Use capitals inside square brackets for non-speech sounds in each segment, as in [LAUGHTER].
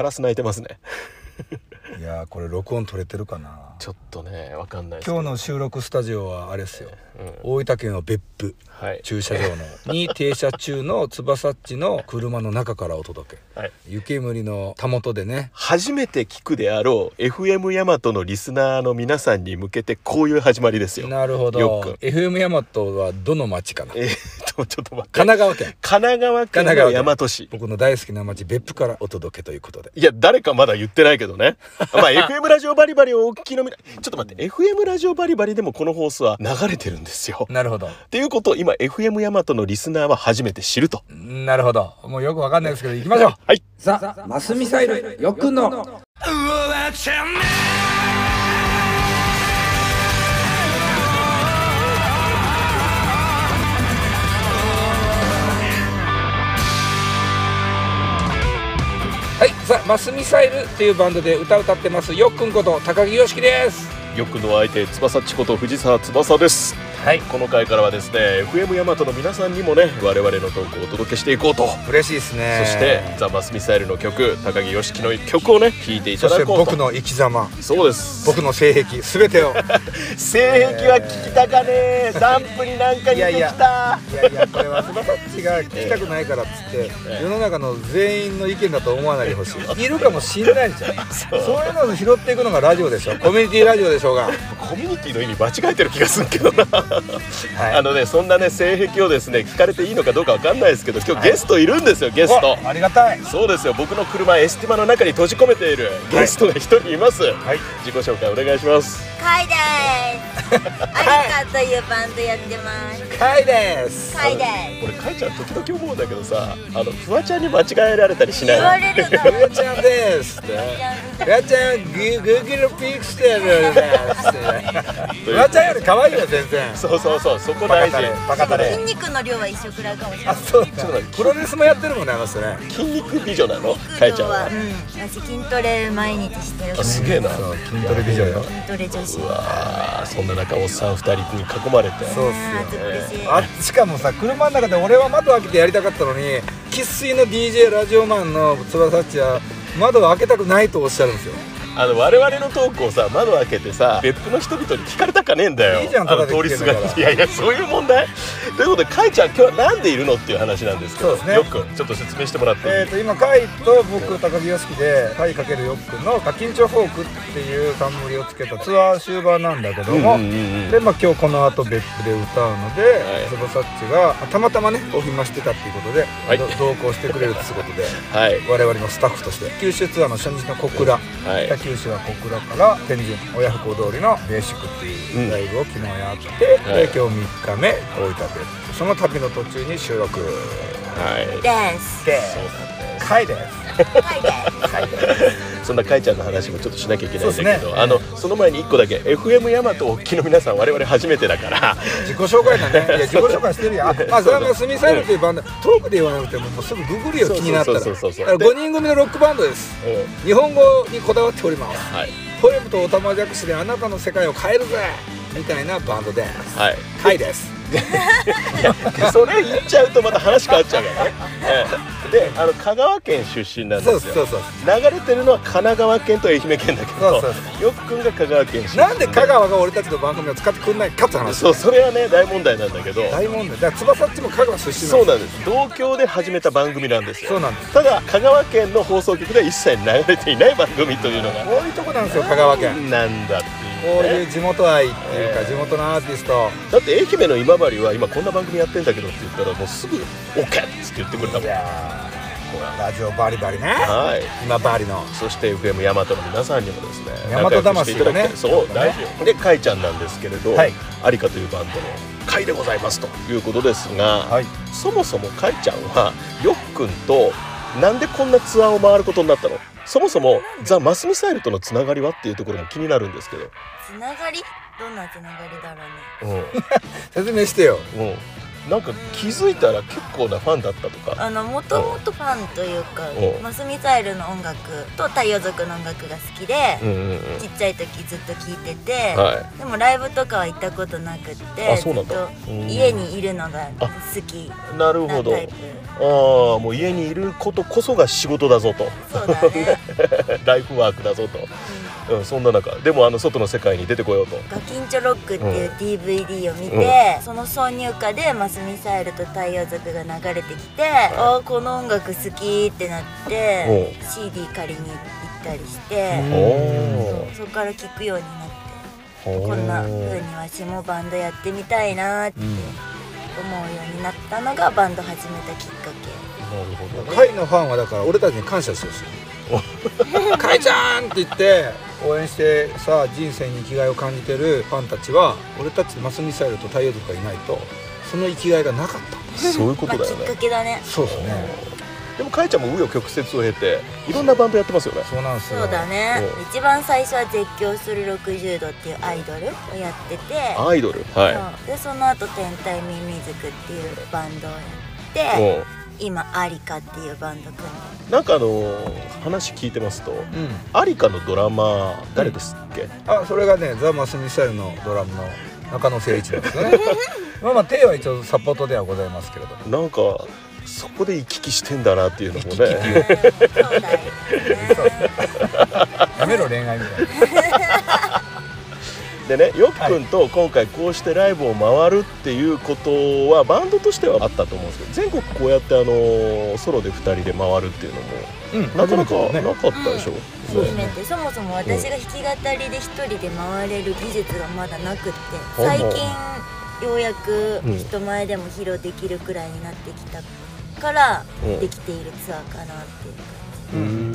カラス鳴いてますね。いやーこれ録音取れてるかな？ちょっとねわかんない今日の収録スタジオはあれですよ。うん。大分県の別府。はい。駐車場の。[LAUGHS] に停車中の翼っちの車の中からお届け。はい。湯煙のたもとでね。初めて聞くであろう FM ヤマトのリスナーの皆さんに向けてこういう始まりですよ。なるほよどっくん。FM ヤマトはどの町かな？[LAUGHS] えーっとちょっと待って。神奈川県。神奈川県の神奈川県。大和市。僕の大好きな町別府からお届けということで。いや誰かまだ言ってないけどねまあ FM ラジオバリバリをお聞きのみなちょっと待って FM ラジオバリバリでもこの放送は流れてるんですよ。なるほど。っていうことを今 FM ヤマトのリスナーは初めて知ると。なるほど。もうよくわかんないですけど行きましょう。はい。さあマスミサイル。よっくんの。はいさザマスミサイルっていうバンドで歌歌ってますよっくんこと高木よしきです。よくの相手翼っちこと藤沢翼です。はい。この回からはですね FM ヤマトの皆さんにもね我々のトークをお届けしていこうと。嬉しいですね。そしてザ・マスミサイルの曲高木よしきの曲をね聴いていたそしてだこうと。僕の生き様。そうです。僕の性癖すべてを。[LAUGHS] 性癖は聞きたかねダンプになんか似てきた。いやいやこれは翼っちが聞きたくないからっつって世の中の全員の意見だと思わないでほしい。[LAUGHS] いるかもしんないじゃん。そういうのを拾っていくのがラジオでしょ。コミュニティラジオでしょうが。コミュニティの意味間違えてる気がするけどな。はい。あのねそんなね性癖をですね聞かれていいのかどうかわかんないですけど今日ゲストいるんですよゲスト。おありがたい。そうですよ。僕の車エスティマの中に閉じ込めているゲストが一人います、はい。自己紹介お願いします。カイです。アリカというバンドやってます。カイです。カイです。俺かいちゃん時々思うんだけどさあのフワちゃんに間違えられたりしない？言われるの。ふわちゃんですって。ふわちゃん。グーグーグルピクセルですってふわちゃんより可愛いよ全然。そうそうそうそこ大事。バカタレ筋肉の量は一緒くらいかもしれなあい。そう。だプロレスもやってるもんねあの人ね。筋肉美女なの？かいちゃんは。うん。私筋トレ毎日してる。あすげえな。筋トレ美女よ。筋トレ女子。うわーそんな中おっさん二人に囲まれて。そうっすよ。あしかもさ車の中で俺は窓開けてやりたかったのに生粋の DJ ラジオマンの翼っちは窓を開けたくないとおっしゃるんですよあの我々のトークをさ窓開けてさ別府の人々に聞かれたかねえんだよ。いいじゃんあのただで通りすがり。いやいやそういう問題？ということでかいちゃん今日はなんでいるのっていう話なんですけどそうですね。よくちょっと説明してもらってえー、と今カイと僕高木良樹でカイかけるよっくんの「ガキンチョフォーク」っていう冠をつけたツアー終盤なんだけども、うんうんうんうん。で、まあ、今日この後別府で歌うので、い。翼っちがたまたまねお暇してたっていうことで、はい。ど同行してくれるってことで [LAUGHS] はい。我々のスタッフとして。九州ツアーの初日の小倉、はい。北九州は小倉から天神親不孝通りのベーシックっていうライブを昨日やって、はいで今日3日目大分別府その旅の途中に収録はい。です。でそうなんです。カイです。そんなかいちゃんの話もちょっとしなきゃいけないんだけど、ね。あのその前に一個だけ FM ヤマトお聞きの皆さん我々初めてだから。自己紹介だね。いや自己紹介してるやん。[LAUGHS] あまあそれはスミサイルっていうバンド。トークで言わなくてももうすぐググるよ気になったら。そうそうそうそうあの5人組のロックバンドです。うん。日本語にこだわっております。はい。ポエムとオタマジャクシであなたの世界を変えるぜみたいなバンドです。はい。はいです。[LAUGHS] それ言っちゃうとまた話変わっちゃうからね、[LAUGHS] ええ。であの香川県出身なんですよ。そうそうそう流れてるのは神奈川県と愛媛県だけどそうそうよっくんが香川県出身。なんで香川が俺たちの番組を使ってくんないかって話。そうそれはね大問題なんだけど。大問題。だから翼っちも香川出身そうななんです。同郷で始めた番組なんですよ。そうなんです。ただ香川県の放送局では一切流れていない番組というのが。こういうとこなんですよ香川県。なんだっていうこうねいう地元愛っていうかええ。地元のアーティスト。だって愛媛の今治は今こんな番組やってんだけどって言ったらもうすぐ OK っつって言ってくれたもん。ラジオバリバリね。はい。今バリの。そして FM ヤマトの皆さんにもですね大和魂がねそう大事よでかいちゃんなんですけれど、はい。アリカというバンドの会でございますということですが、はい。そもそもかいちゃんはよっくんとなんでこんなツアーを回ることになったの？そもそもザ・マスミサイルとのつながりはっていうところも気になるんですけど。つながり？どんなつながりだろうね。うん。[LAUGHS] 説明してよ。うんなんか気づいたら結構なファンだったとか。あのもともとファンというかうん。マスミサイルの音楽と太陽族の音楽が好きでうんうんうん。ちっちゃい時ずっと聴いてて、はでもライブとかは行ったことなくってずっうんと家にいるのが好きいなるほどなタイプああもう家にいることこそが仕事だぞと。ね、[LAUGHS] ライフワークだぞと、うん、そんな中。でもあの外の世界に出てこようと。ガキンチョロックっていう DVD を見て、その挿入歌でマスミサイルと太陽族が流れてきて、ああこの音楽好きってなって、CD 借りに行ったりして、うんおそこから聴くようになっておこんな風にわしもバンドやってみたいなって思うようになったのがバンド始めたきっかけカイのファンはだから俺たちに感謝してほしい。[LAUGHS] カイちゃんって言って応援してさ人生に生きがいを感じてるファンたちは俺たちマスミサイルと太陽族がいないとその生きがいがなかったそういうことまあ、きっだよねかけだね。そうですね。でもかいちゃんも紆余曲折を経ていろんなバンドやってますよね。そうなんですよ。そうだね。うん一番最初は絶叫する60度っていうアイドルをやってて。アイドル？はそう。でその後天体ミミズクっていうバンドをやいって。も今アリカっていうバンド組んでうなんかあの話聞いてますとうん。アリカのドラマー誰ですっけ、あそれがねザ・マスミサイルのドラムの中野誠一なんですよね。[LAUGHS] まあまあ手は一応サポートではございますけれども。なんかそこで行き来してんだなっていうのもね。そうだよね。やめろ恋愛みたいなでねよっくんと今回こうしてライブを回るっていうことはバンドとしてはあったと思うんですけど全国こうやってあのソロで2人で回るっていうのもうんなかなかね。なかったでしょ、初めて。そもそも私が弾き語りで一人で回れる技術がまだなくって最近ようやくうん。人前でも披露できるくらいになってきたからうん。できているツアーかなっていう。うん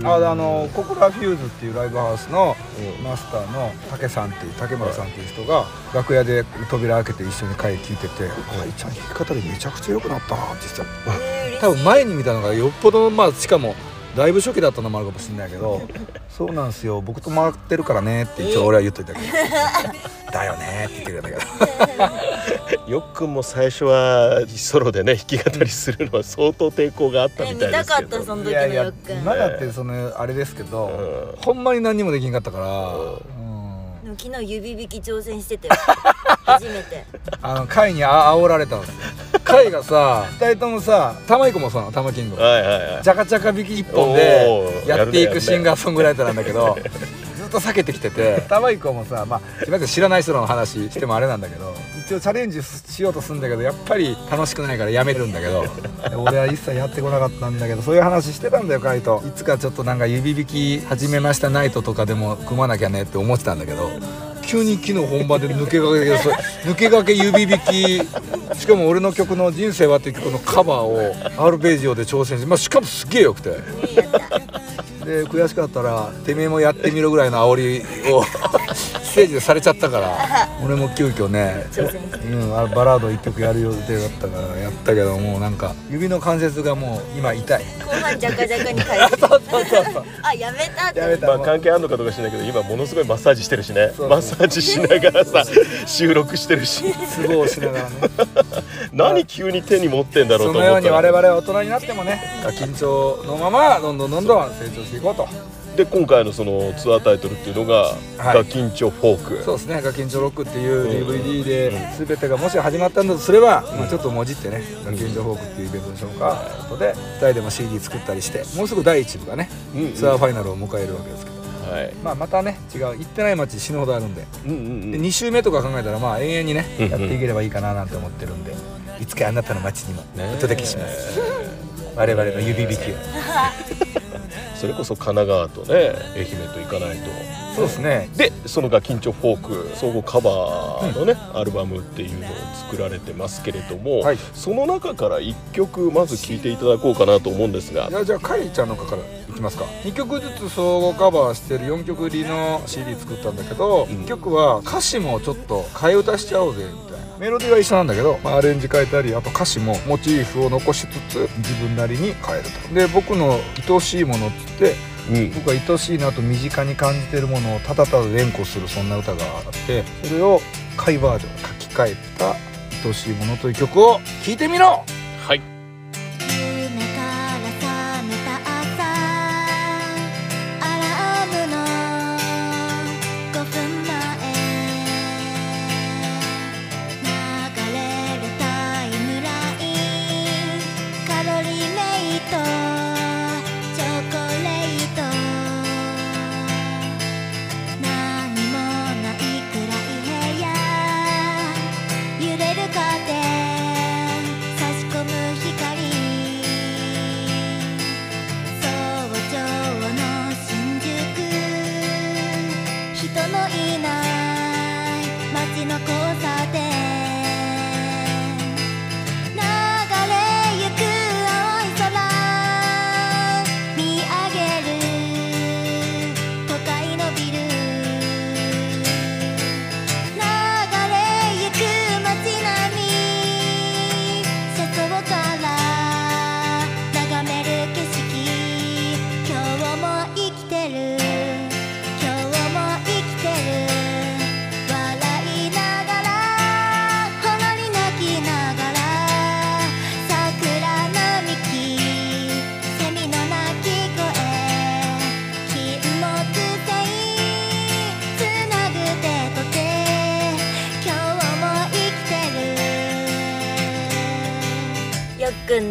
ああのココラフューズっていうライブハウスのうん。マスターの竹さんっていう竹村さんっていう人が楽屋で扉開けて一緒に会聞いてて「かいちゃん弾き方でめちゃくちゃ良くなったな」って言ってた。多分前に見たのがよっぽどまあしかもだいぶ初期だったのもあるかもしれないけど「そうなんすよ。僕と回ってるからね」って一応俺は言っといたけど「だよね」って言ってくれたけど。[LAUGHS] よっくんも最初はソロでね弾き語りするのは相当抵抗があったえみたいですけど。ったその時のいやいや今だってそのあれですけど、うん。ほんまに何にもできんかったから、うん。うん。でも昨日指引き挑戦してたよ [LAUGHS] 初めて。あの貝にあ煽られたんですよ。貝がさ2人ともさ玉井子もそうなの玉キングはいはいはい。ジャカジャカ引き一本でやっていくシンガーソングライターなんだけどずっと避けてきてて玉井子もさまあすみません知らない人の話してもあれなんだけど一応チャレンジしようとするんだけどやっぱり楽しくないからやめるんだけど俺は一切やってこなかったんだけどそういう話してたんだよカイといつかちょっとなんか指引き始めましたナイトとかでも組まなきゃねって思ってたんだけど急に昨日本番で抜け駆け抜け駆け指引き。しかも俺の曲の「人生は」っていう曲のカバーをアルペジオで挑戦して、まあ、しかもすっげえよくて。で悔しかったら「てめえもやってみろ」ぐらいの煽りをステージでされちゃったから。[LAUGHS] 俺も急遽ねうん、あバラード1曲やる予定だったからやったけどもうなんか指の関節がもう今痛い。後半ジャカジャカに変えてあやめたってやめた。まあ関係あるのかどうか知らないけど今ものすごいマッサージしてるしね。そうそう。マッサージしながらさ収録してるし。都合しながらね。[LAUGHS] 何急に手に持ってんだろうそのようにと思ったら我々は大人になってもね緊張のままどんどんどんどん成長していこうとで今回のそのツアータイトルっていうのが「はい。ガキンチョフォーク」そうですね「ガキンチョロック」っていう DVD でうん。全てがもし始まったんだとすれば、まあ、ちょっともじってね「ガキンチョフォーク」っていうイベントでしょうか。ことで2人でも CD 作ったりしてもうすぐ第1部がねうんうん。ツアーファイナルを迎えるわけですけど、はい。まあ、またね違う行ってない街死ぬほどあるんで。うんうんでうん。2週目とか考えたらまあ永遠にねうんうんやっていければいいかななんて思ってるんで。いつかあなたの街にもねお届けします。我々の指引きを [LAUGHS] それこそ神奈川とね愛媛と行かないと。そうですね。でその「ガキンチョフォーク」総合カバーのね、アルバムっていうのを作られてますけれども、はい。その中から1曲まず聴いていただこうかなと思うんですが。いやじゃあカイちゃんの中からいきますか。2曲ずつ総合カバーしてる4曲入りの CD 作ったんだけど、うん。1曲は歌詞もちょっと替え歌しちゃおうぜみたいなメロディーは一緒なんだけど、まあ、アレンジ変えたりあと歌詞もモチーフを残しつつ自分なりに変えると。で僕の愛しいものっつってうん。僕は愛しいなと身近に感じてるものをただただ連呼するそんな歌があってそれを貝バージョン書き換えた愛しいものという曲を聴いてみろ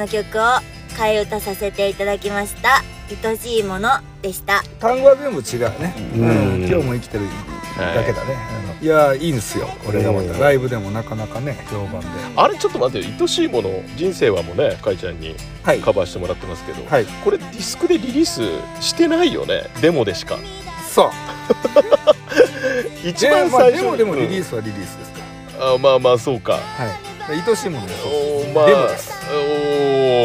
の曲を替え歌させていただきました愛しいものでした。単語は全部違うね、うん、今日も生きてるだけだね、はい、いやいいんですよ。これがまたライブでもなかなかね評判で。あれちょっと待って愛しいもの人生はもねかいちゃんにカバーしてもらってますけど、はい、これディスクでリリースしてないよね？デモでしか。そう。[LAUGHS] 一番最初、まあ、でもリリースはリリースですから、あまあまあそうか。はい。愛しいものです、まあ、デモです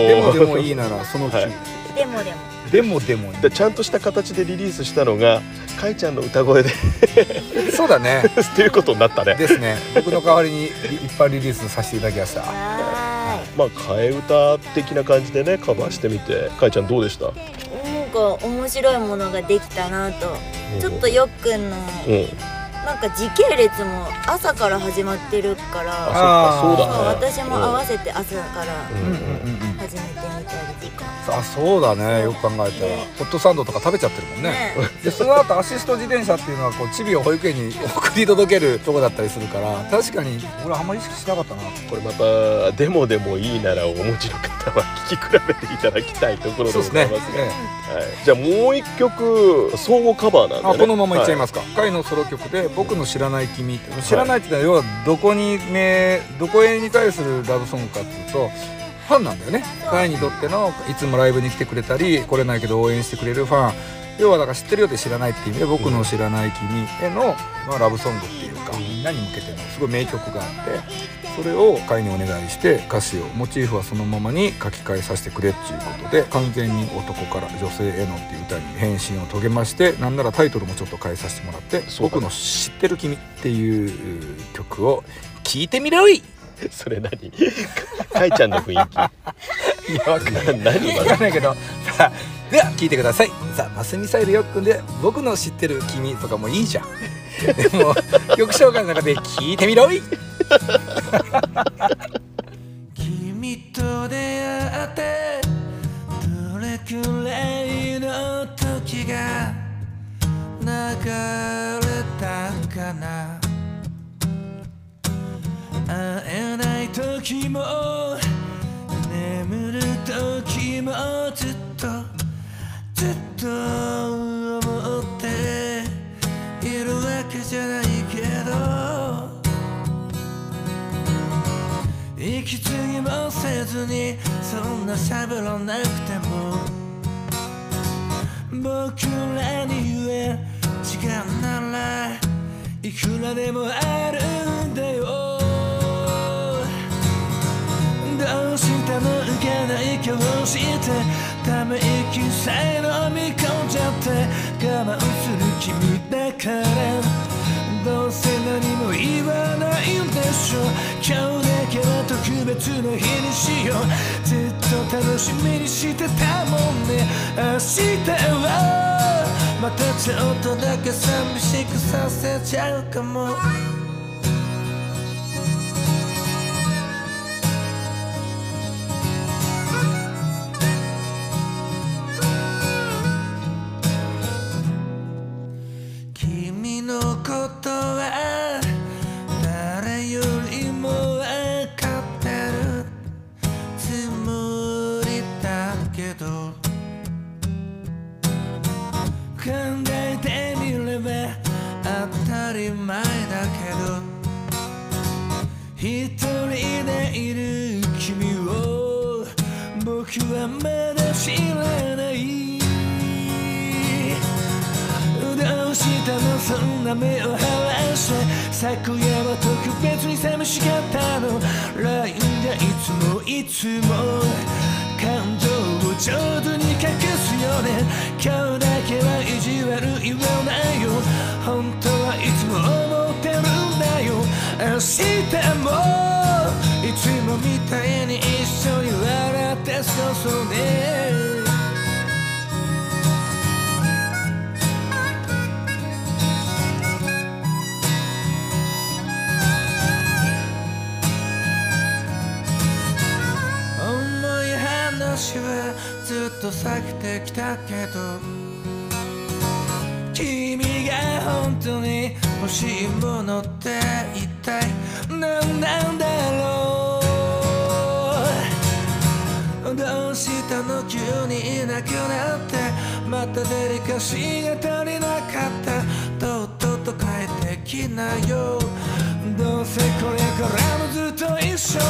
デモでもいいならその日、はい、デモでも。でもでもでちゃんとした形でリリースしたのがかいちゃんの歌声で。そうだね。[LAUGHS] っていうことになったね。ですね。僕の代わりに一般リリースさせていただきました。まあ替え歌的な感じでねカバーしてみてかいちゃんどうでした？なんか面白いものができたなと、ちょっとよっくんの、うん。なんか時系列も朝から始まってるから。あそうだ、ね、私も合わせて朝から始めてみたりとか、あそうだね。よく考えたら、ホットサンドとか食べちゃってるもんね、ね、[LAUGHS] でその後アシスト自転車っていうのはこうチビを保育園に送り届けるとこだったりするから確かに俺あんまり意識しなかったな。これまたデモでもいいならお持ちの方は聴き比べていただきたいところでございますね、ね、はい、じゃあもう一曲総合カバーなんで、ね、あこのままいっちゃいますか、はい、回のソロ曲で僕の知らない君って知らないってのは要はどこにねどこへに対するラブソングかっていうとファンなんだよね。会にとってのいつもライブに来てくれたり来れないけど応援してくれるファン。要はだから知ってるよって知らないっていう意味で僕の知らない君への、まあ、ラブソングっていうかみんなに向けてのすごい名曲があってそれを会にお願いして歌詞をモチーフはそのままに書き換えさせてくれっていうことで完全に男から女性へのっていう歌に変身を遂げましてなんならタイトルもちょっと変えさせてもらって「僕の知ってる君」っていう曲を聴いてみろい [LAUGHS] それ何？かいちゃんの雰囲気。いやわかんない。何わかんないけど。さあでは聞いてください。さあマスミサイルよっくんで「僕の知ってる君」とかもいいじゃん。でも曲紹介の中で聞いてみろい。君と出会ってどれくらいの時が流れたかな会えない時も眠る時もずっとずっと思っているわけじゃないけど息継ぎもせずにそんな喋らなくても僕らに言え時間ならいくらでもあるんだよ。どうしても受けない顔してため息さえ飲み込んじゃって我慢する君だからどうせ何も言わないんでしょう今日だけは特別な日にしようずっと楽しみにしてたもんね。明日はまたちょっとだけ寂しくさせちゃうかも。な目を晴らして昨夜は特別に寂しかったの。LINE じゃいつもいつも感情を上手に隠すよね。今日だけは意地悪言わないよ。本当はいつも思ってるんだよ。明日もいつもみたいに一緒に笑って過ごそうね。っと避けてきたけど。君が本当に欲しいものって一体何なんだろう。どうしたの急にいなくなって。またデリカシーが足りなかった。とっとと帰ってきなよ。どうせこれからもずっと一緒さ。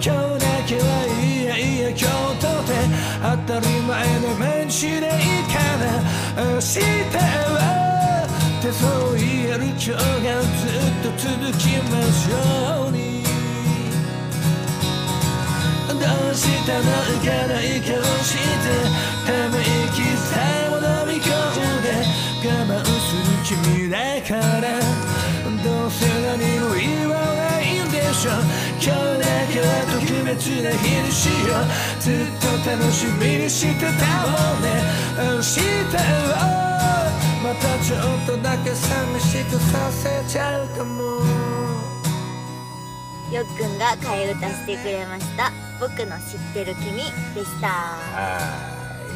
今日だけは当たり前の毎日でいいから明日はってそう言える今日がずっと続きましょうに。どうしたの浮かない顔してため息さえも飲み込んで我慢する君だから。どうせ何も言しょ今日だけは特別な日にしよう。ずっと楽しみにしてたもんね明日はまたちょっとだけ寂しくさせちゃうかも。よっくんが替え歌してくれました。僕の知ってる君でした。あ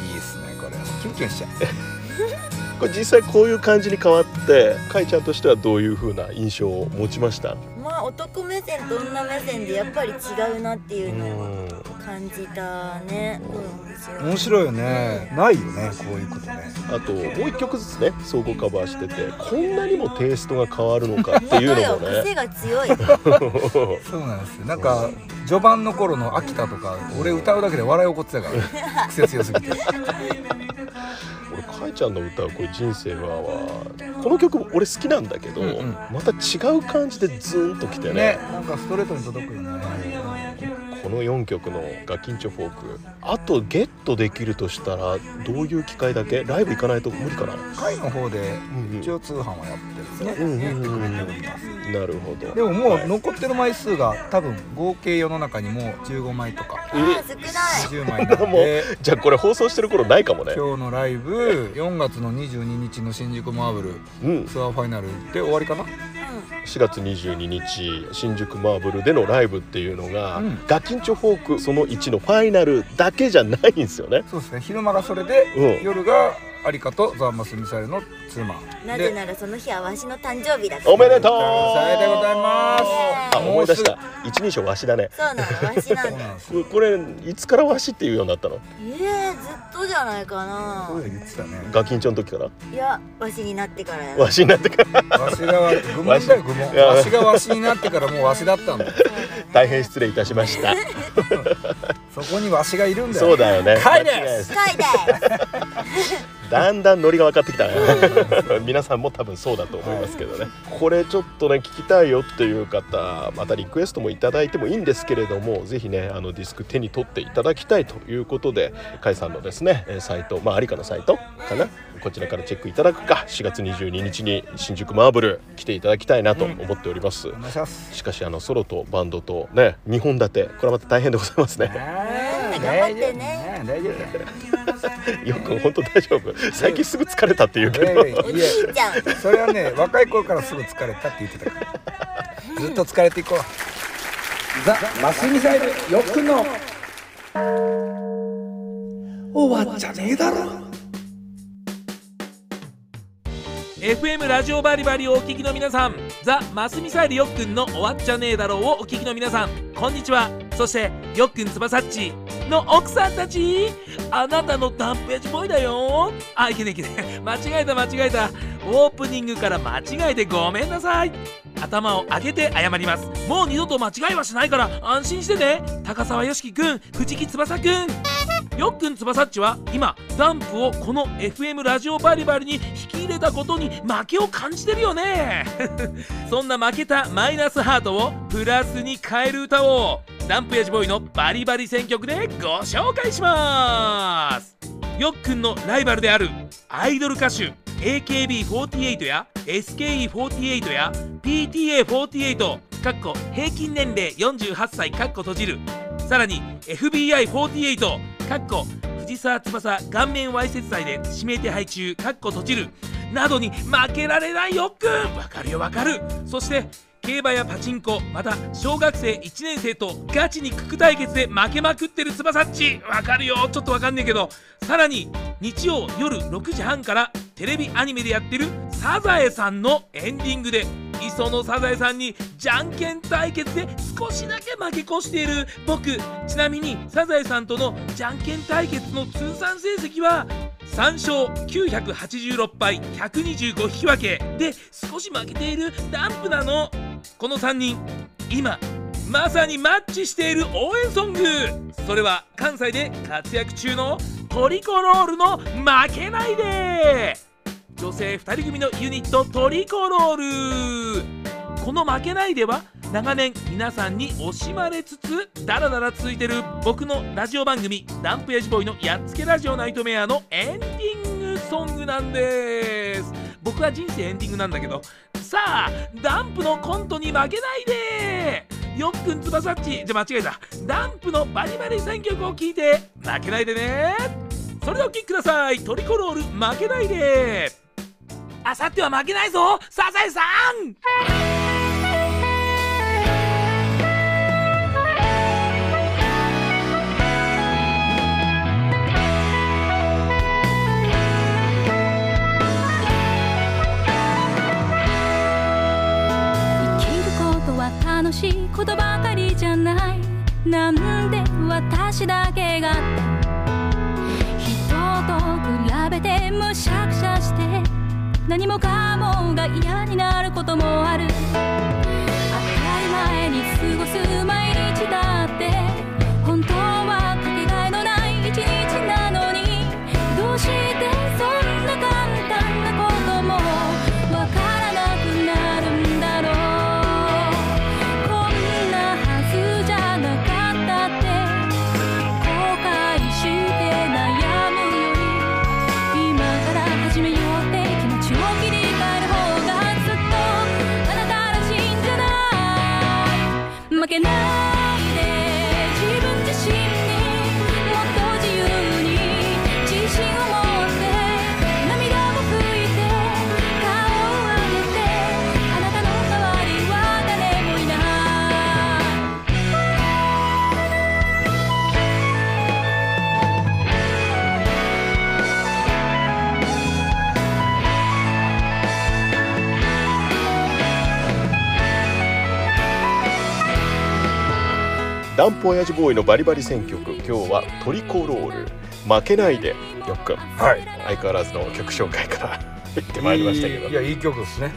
ーいいですねこれ。キュンキュンしちゃう。[LAUGHS] これ実際こういう感じに変わってかいちゃんとしてはどういう風な印象を持ちました？まあ男目線と女目線でやっぱり違うなっていうのを感じたね。うん。面白いよね。ないよねこういうことね。あともう一曲ずつね総合カバーしててこんなにもテイストが変わるのかっていうのも本当よ癖ねが強い。[LAUGHS] そうなんですよ。なんか序盤の頃の秋田とか俺歌うだけで笑い起こってたから癖強すぎて。俺かいちゃんの歌うこれ人生ははこの曲も俺好きなんだけど、うんうん。また違う感じでズーンときてね。ねなんかストレートに届くよねこの4曲のガキンチョフォークあとゲットできるとしたらどういう機会だけ？ライブ行かないと無理かな？会の方で一応通販はやってるんですね、うんうんなるほど。でももう残ってる枚数が多分合計世の中にもう15枚とかあー少ない。20枚なん [LAUGHS] もうでじゃあこれ放送してる頃ないかもね。今日のライブ4月の22日の新宿マーブルうん。ツアーファイナルで終わりかな？4月22日新宿マーブルでのライブっていうのが、うん。ガキンチョフォークその1のファイナルだけじゃないんですよね。そうですね。昼間がそれで、うん。夜がアリカとザ・マスミサイルのツーマン。なぜでならその日はわしの誕生日だから。おめでとう。さよでございます。あ思い出した。一人称わしだね。そうなのわしなんだ。[LAUGHS] これいつからわしっていうようになったの？えー、ずっとじゃないかな。そういうの言ってたね。ガキンチョの時から？いやわしになってからや。わしになってから。わしがわ愚問だよ愚問。わしがわしになってからもうわしだったんだ [LAUGHS] 大変失礼いたしました。[LAUGHS] そこにわしがいるんだよ。そうだよね。帰れ。間違だんだんノリが分かってきたね。[LAUGHS] 皆さんも多分そうだと思いますけどね、これちょっとね聞きたいよっていう方またリクエストもいただいてもいいんですけれどもぜひねあのディスク手に取っていただきたいということで甲斐さんのですねえーサイトまあ有香のサイトかな？こちらからチェックいただくか4月22日に新宿マーブル来ていただきたいなと思っております、お願いしかしあのソロとバンドとね2本立てこれはまた大変でございますね。あー頑張ってね。大丈夫だよよく本当大丈夫。最近すぐ疲れたって言うけど。いやいやそれはね若い頃からすぐ疲れたって言ってたから。ずっと疲れていこう。ザ・マスミサイルよっくんの。終わっちゃねえだろ FM ラジオバリバリをお聞きの皆さんザ・マスミサイルよっくんの終わっちゃねえだろうをお聞きの皆さんこんにちは。そしてよっくんつばさっちの奥さんたちあなたのダンプエッジボーイだよ。あいけねいけね [LAUGHS] 間違えた間違えた。オープニングから間違えてごめんなさい。頭を上げて謝ります。もう二度と間違いはしないから安心してね。高沢よしきくん藤木翼くん。よっくん翼っちは今ダンプをこの FM ラジオバリバリに引き入れたことに負けを感じてるよね。[LAUGHS] そんな負けたマイナスハートをプラスに変える歌をダンプヤジボーイのバリバリ選曲でご紹介します。よっくんのライバルであるアイドル歌手 AKB48 や SKE48 や PTA48 かっこ平均年齢48歳かっこ閉じる。さらに FBI48 かっこ藤沢翼顔面わいせつ罪で指名手配中かっこ閉じるなどに負けられないよっくん。わかるよわかる。そして競馬やパチンコまた小学生1年生とガチに九九対決で負けまくってる翼っち。わかるよちょっとわかんねえけど。さらに日曜夜6時半からテレビアニメでやってる「サザエさん」のエンディングで磯野サザエさんにじゃんけん対決で少しだけ負け越している。僕ちなみにサザエさんとのじゃんけん対決の通算成績は3勝986敗125引き分け。で少し負けているダンプなのこの3人。今まさにマッチしている応援ソング。それは関西で活躍中のトリコロールの「負けないで」女性2人組のユニットトリコロール。この「負けないで」は長年皆さんに惜しまれつつダラダラ続いてる僕のラジオ番組「ダンプヤジボーイのやっつけラジオナイトメア」のエンディングソングなんです。僕は人生エンディングなんだけど。さあダンプのコントに負けないで。よっくん翼っち。じゃ間違えた。ダンプのバリバリ選曲を聴いて負けないでね。それではお聴きください。トリコロール負けないで。あさっては負けないぞ。サザエさん。生きることは楽しいことばかりじゃない。なんで私だけが。人と比べてむしゃくしゃして。何もかもが嫌になることもある。当たり前に過ごす毎日だって本当はプ親父ボーイのバリバリ選曲。今日はトリコロール。負けないで。よっくん。はい。相変わらずの曲紹介から言ってまいりましたけど。いいやいい曲ですね。ね。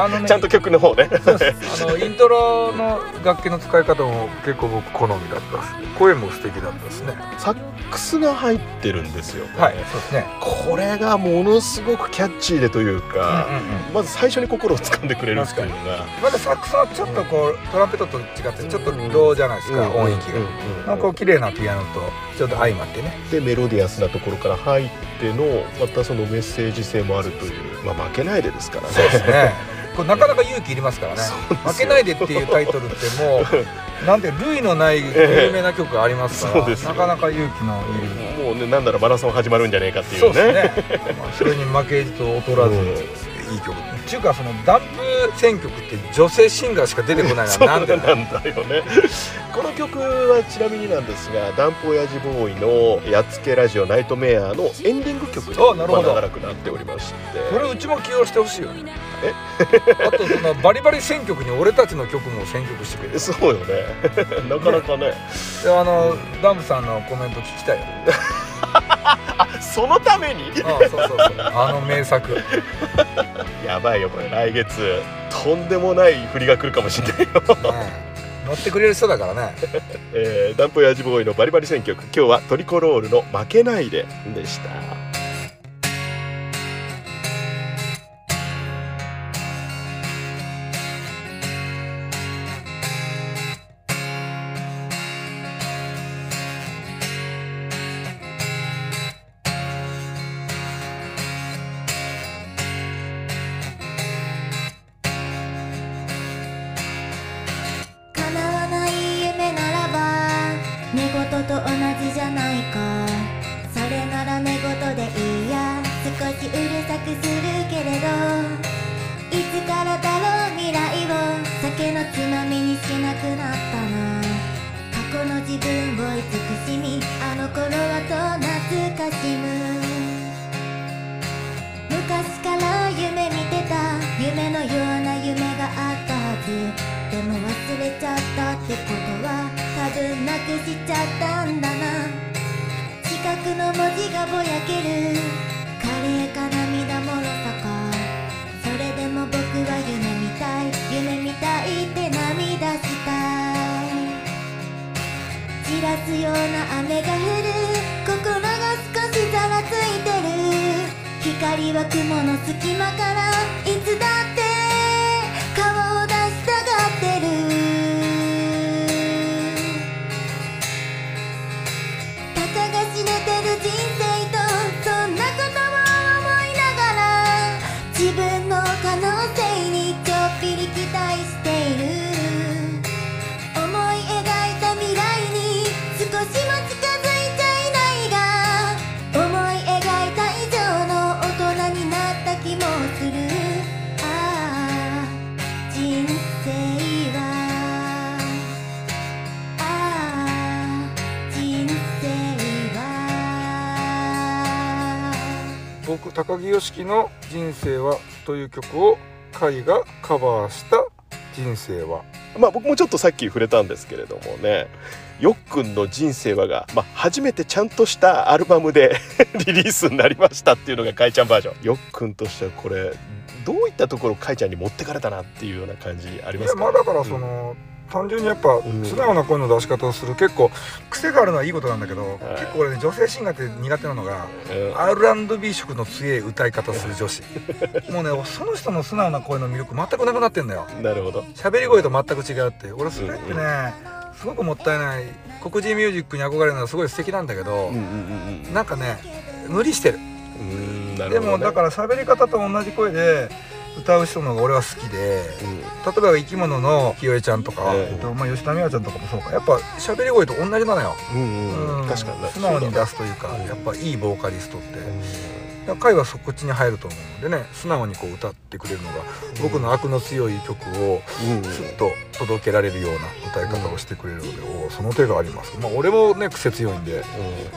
あのねちゃんと曲の方ね。あのイントロの楽器の使い方も結構僕好みだった声も素敵だったですね。サックスが入ってるんですよ、はいそうですね。これがものすごくキャッチーでというか、うんうんうん。まず最初に心を掴んでくれるっていうのが。まだサックスはちょっとこうトランペットと違ってちょっとローじゃないですか、音域が、なんかこう綺麗なピアノとちょっと相まってね。でメロディアスなところから入ってのまたそのメッセージ性もあるという、まあ、負けないでですからね。そうですね。これなかなか勇気いりますからね。負けないでっていうタイトルってもう [LAUGHS] なんて類のない有名な曲ありますから、そうですよ。なかなか勇気のいる。もうねなんならマラソン始まるんじゃねえかっていそううねですね。まあそれに負けじと劣らず、うんいい曲っていうかそのダンプ選曲って女性シンガーしか出てこないのは [LAUGHS] なんでなんだよね。この曲はちなみになんですがダンプ親父ボーイの「やっつけラジオナイトメア」のエンディング曲であなるほど。まあ長らくなっておりまして。これうちも起用してほしいよね。[LAUGHS] あとそのバリバリ選曲に俺たちの曲も選曲してくれる。そうよね。[LAUGHS] なかなかね。であのダンプさんのコメント聞きたいよあそのために？あそうそうそう。あの名作。[LAUGHS] やばいよこれ来月。とんでもない振りが来るかもしれないよ、ね乗ってくれる人だからね。[LAUGHS] えー、ダンプヤジボーイのバリバリ選曲。今日はトリコロールの負けないででした寝言と同じじゃないか。それなら寝言でいいや。少しうるさくするけれど。いつからだろう未来を。酒のつまみにしなくなったな。過去の自分を慈しみ。あの頃はと懐かしむ。昔から夢見てた。夢のような夢があったはず。でも忘れちゃったってことはなくしちゃったんだな。四角の文字がぼやける。華麗か涙もろさか。それでも僕は夢見たい。夢見たいって涙したい。散らすような雨が降る。心が少しざわついてる。光は雲の隙間からいつだって僕高木よしきの「人生は」という曲をカイがカバーした「人生は。まあ僕もちょっとさっき触れたんですけれどもね。よっくんの人生はが、まあ、初めてちゃんとしたアルバムで [LAUGHS] リリースになりましたっていうのがかいちゃんバージョン。よっくんとしてはこれどういったところかいちゃんに持ってかれたなっていうような感じありますか、まあだからその、単純にやっぱん。素直な声の出し方をする結構癖があるのはいいことなんだけど、はい。結構俺ね女性シンガーって苦手なのがうん。R&B 色の強い歌い方する女子。[LAUGHS] もうねその人の素直な声の魅力全くなくなってんだよ。なるほど。喋り声と全く違うって。俺それってね、すごくもったいない黒人ミュージックに憧れるのはすごい素敵なんだけど、うんうんうんうん。なんかね無理してる。でもだから喋り方と同じ声で歌う人の俺は好きでうん。例えば生き物のひよえちゃんとか、ええ。えっとまあ、吉田美和ちゃんとかもそうか。やっぱ喋り声と同じなのよ、うんうんうん。確かにね素直に出すというかやっぱいいボーカリストって回はそこっちに入ると思うのでね素直にこう歌ってくれるのが僕の悪の強い曲をうん。うんスッと届けられるような歌い方をしてくれるので、おその手があります。まあ俺もね癖強いんで。うん。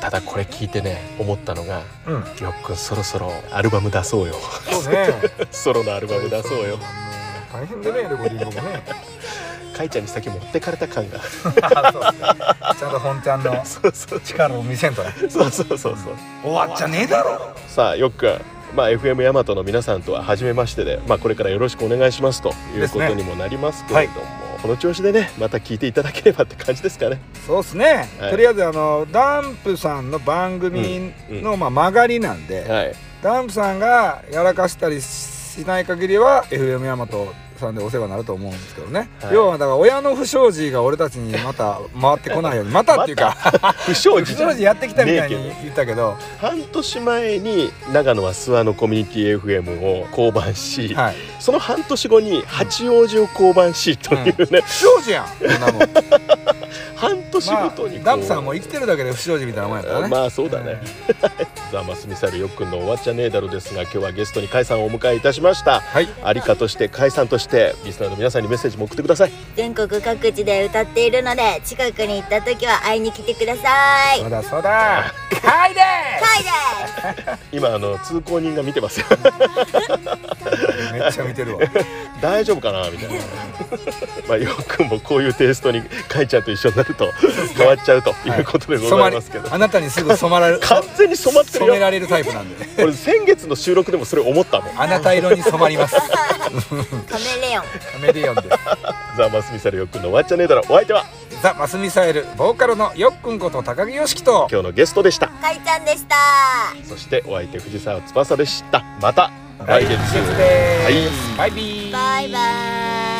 ただこれ聞いてね思ったのがうん。よっくんそろそろアルバム出そうよ。そうね。[LAUGHS] ソロのアルバム出そうよ。も大変でねレコーディングもね [LAUGHS] かいちゃんに先持ってかれた感が。そうちゃんと本ちゃんのそうそう力を見せんとね。そうそうそうそう。終わっちゃねえだろ。さあよっくん。まあ FM ヤマトの皆さんとは初めましてで、まあ、これからよろしくお願いしますということにもなりますけれども、この調子でねまた聞いていただければって感じですかね。そうですね、はい。とりあえずあのダンプさんの番組の、まあ、曲がりなんで、はい。ダンプさんがやらかしたりしない限りは FM ヤマトさんでお世話になると思うんですけどね、はい。要はだから親の不祥事が俺たちにまた [LAUGHS] 回ってこないように。またっていうか。[LAUGHS] 不祥不事じゃん。祥事やってきたみたいに言ったけど、半年前に長野は諏訪のコミュニティ FM を降板し、はい、その半年後に八王子を降板しというね、不祥事やんそんなもん。[LAUGHS] 半年まあごとにこう、ダンプさんも生きてるだけで不祥事みたいなもんやからね。まあそうだね、ザ・マスミサイルよっくんの終わっちゃねえだろですが今日はゲストに甲斐さんをお迎えいたしました。はい。ありかとして甲斐さんとしてリスナーの皆さんにメッセージも送ってください。全国各地で歌っているので近くに行った時は会いに来てください。そうだそうだ。はいではいです今あの通行人が見てますよ。めっちゃ見てるわ。[LAUGHS] 大丈夫かな？みたいな。[LAUGHS] まあよっくんもこういうテイストに甲斐ちゃんと一緒になると [LAUGHS] 変わっちゃうということでございますけど、あなたにすぐ染まられる完全に染まってるよ。染められるタイプなんで。これ先月の収録でもそれ思ったもん。あなた色に染まります。カメレオン。カメレオンです。ザ・マスミサルよっくんのわっちゃねえだろ。お相手は？ザ・マスミサイルボーカルのよっくんこと高木よしきと。今日のゲストでした。かいちゃんでした。そしてお相手藤沢翼でした。また来月。来月です、はい。バイビー。バイバイ